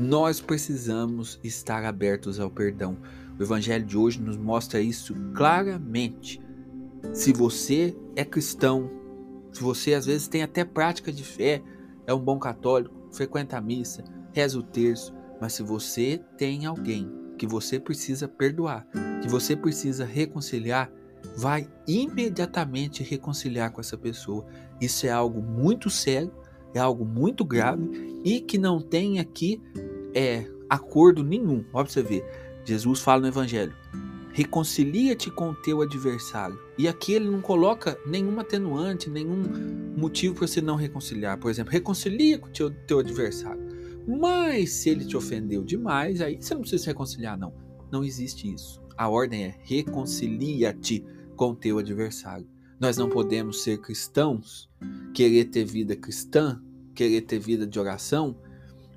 Nós precisamos estar abertos ao perdão. O evangelho de hoje nos mostra isso claramente. Se você é cristão, se você às vezes tem até prática de fé, é um bom católico, frequenta a missa, reza o terço, mas se você tem alguém que você precisa perdoar, que você precisa reconciliar, vai imediatamente reconciliar com essa pessoa. Isso é algo muito sério, é algo muito grave e que não tem aqui é, acordo nenhum. Ó, pra você ver, Jesus fala no Evangelho: reconcilia-te com o teu adversário. E aqui ele não coloca nenhum atenuante, nenhum motivo para você não reconciliar. Por exemplo, reconcilia com o teu, teu adversário. Mas se ele te ofendeu demais, aí você não precisa se reconciliar, não. Não existe isso. A ordem é reconcilia-te com o teu adversário. Nós não podemos ser cristãos, querer ter vida cristã, querer ter vida de oração,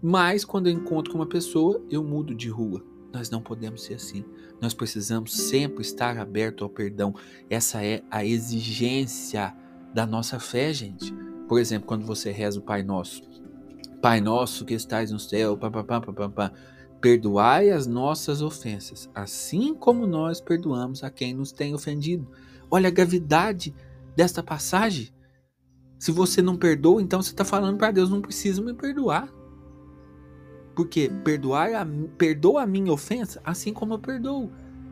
mas quando eu encontro com uma pessoa, eu mudo de rua. Nós não podemos ser assim. Nós precisamos sempre estar aberto ao perdão. Essa é a exigência da nossa fé, gente. Por exemplo, quando você reza o Pai Nosso. Pai nosso que estais no céu, pá, pá, pá, pá, pá, perdoai as nossas ofensas, assim como nós perdoamos a quem nos tem ofendido. Olha a gravidade desta passagem. Se você não perdoa, então você está falando para Deus, não precisa me perdoar. Porque perdoar a, perdoa a minha ofensa assim como eu perdoo.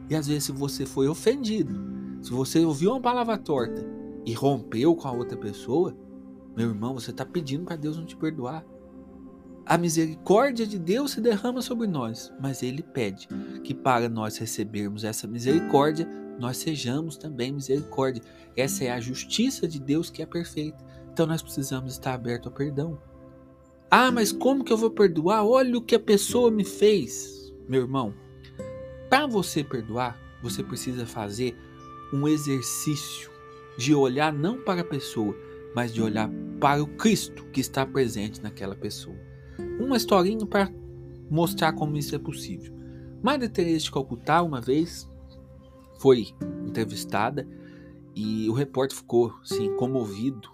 E às vezes, se você foi ofendido, se você ouviu uma palavra torta e rompeu com a outra pessoa, meu irmão, você está pedindo para Deus não te perdoar. A misericórdia de Deus se derrama sobre nós, mas Ele pede que para nós recebermos essa misericórdia, nós sejamos também misericórdia. Essa é a justiça de Deus que é perfeita. Então nós precisamos estar aberto ao perdão. Ah, mas como que eu vou perdoar? Olha o que a pessoa me fez. Meu irmão, para você perdoar, você precisa fazer um exercício de olhar não para a pessoa, mas de olhar para o Cristo que está presente naquela pessoa. Uma historinha para mostrar como isso é possível. Madre Teresa de Calcutá uma vez foi entrevistada e o repórter ficou assim comovido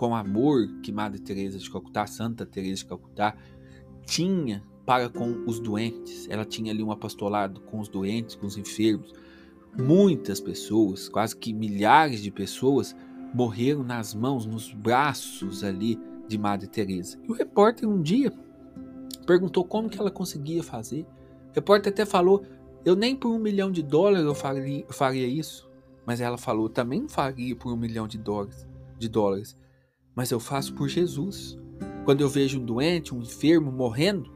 com o amor que Madre Teresa de Calcutá, Santa Teresa de Calcutá, tinha para com os doentes. Ela tinha ali um apostolado com os doentes, com os enfermos. Muitas pessoas, quase que milhares de pessoas, morreram nas mãos, nos braços ali de Madre Teresa. E o repórter um dia perguntou como que ela conseguia fazer. O repórter até falou: eu nem por um milhão de dólares eu faria, eu faria isso. Mas ela falou: também faria por um milhão de dólares. De dólares mas eu faço por Jesus. Quando eu vejo um doente, um enfermo morrendo,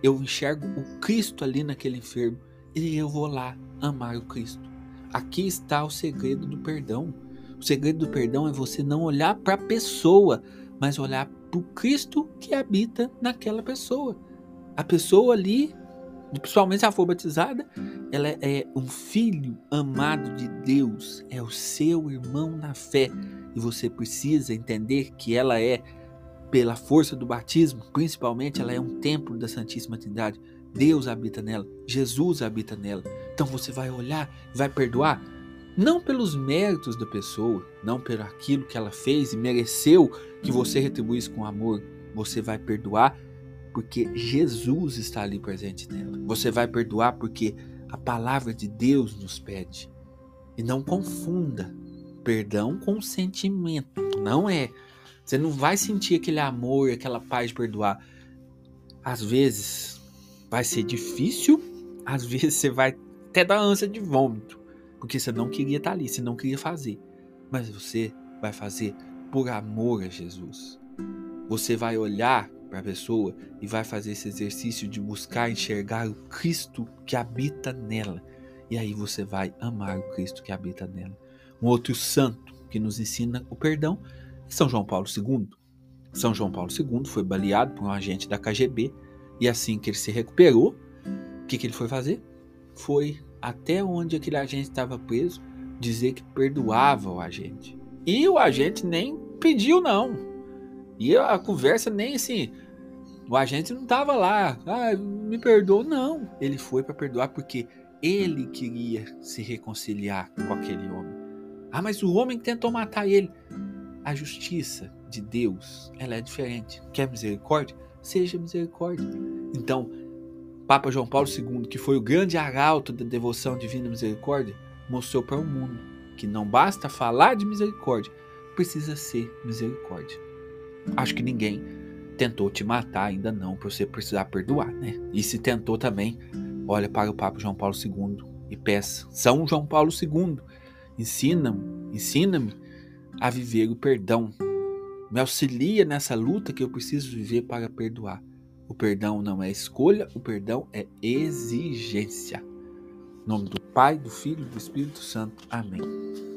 eu enxergo o Cristo ali naquele enfermo e eu vou lá amar o Cristo. Aqui está o segredo do perdão. O segredo do perdão é você não olhar para a pessoa, mas olhar para o Cristo que habita naquela pessoa. A pessoa ali, principalmente se ela for batizada, ela é um filho amado de Deus, é o seu irmão na fé e você precisa entender que ela é, pela força do batismo, principalmente, ela é um templo da Santíssima Trindade. Deus habita nela, Jesus habita nela. Então você vai olhar, vai perdoar, não pelos méritos da pessoa, não pelo aquilo que ela fez e mereceu que você retribuísse com amor. Você vai perdoar porque Jesus está ali presente nela. Você vai perdoar porque a palavra de Deus nos pede. E não confunda perdão com sentimento. Não é. Você não vai sentir aquele amor, aquela paz de perdoar. Às vezes vai ser difícil, às vezes você vai até dar ânsia de vômito, porque você não queria estar ali, você não queria fazer. Mas você vai fazer por amor a Jesus. Você vai olhar para a pessoa e vai fazer esse exercício de buscar enxergar o Cristo que habita nela. E aí você vai amar o Cristo que habita nela. Um outro santo que nos ensina o perdão é São João Paulo II. São João Paulo II foi baleado por um agente da KGB e assim que ele se recuperou, o que, que ele foi fazer? Foi até onde aquele agente estava preso dizer que perdoava o agente. E o agente nem pediu, não. E a conversa nem assim. O agente não estava lá, ah, me perdoa, não. Ele foi para perdoar porque ele queria se reconciliar com aquele homem. Ah, mas o homem tentou matar ele. A justiça de Deus, ela é diferente. Quer misericórdia? Seja misericórdia. Então, Papa João Paulo II, que foi o grande arauto da devoção divina misericórdia, mostrou para o mundo que não basta falar de misericórdia, precisa ser misericórdia. Acho que ninguém tentou te matar ainda não, para você precisar perdoar, né? E se tentou também, olha para o Papa João Paulo II e peça: São João Paulo II, ensina-me, ensina-me a viver o perdão. Me auxilia nessa luta que eu preciso viver para perdoar. O perdão não é escolha, o perdão é exigência. Em nome do Pai, do Filho e do Espírito Santo. Amém.